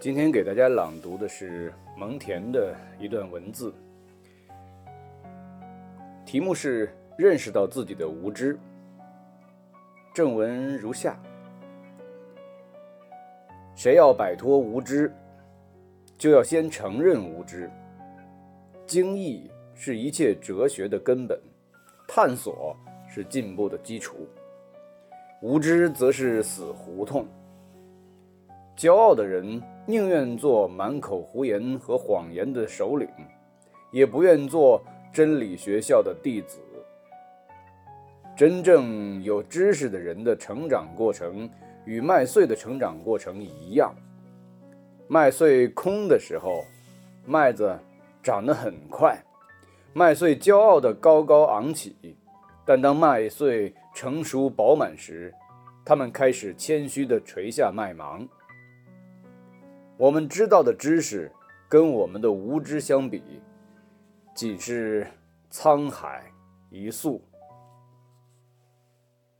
今天给大家朗读的是蒙恬的一段文字，题目是“认识到自己的无知”。正文如下：谁要摆脱无知，就要先承认无知。经义是一切哲学的根本，探索是进步的基础。无知则是死胡同。骄傲的人宁愿做满口胡言和谎言的首领，也不愿做真理学校的弟子。真正有知识的人的成长过程与麦穗的成长过程一样。麦穗空的时候，麦子长得很快，麦穗骄傲地高高昂起；但当麦穗成熟饱满时，它们开始谦虚地垂下麦芒。我们知道的知识，跟我们的无知相比，仅是沧海一粟。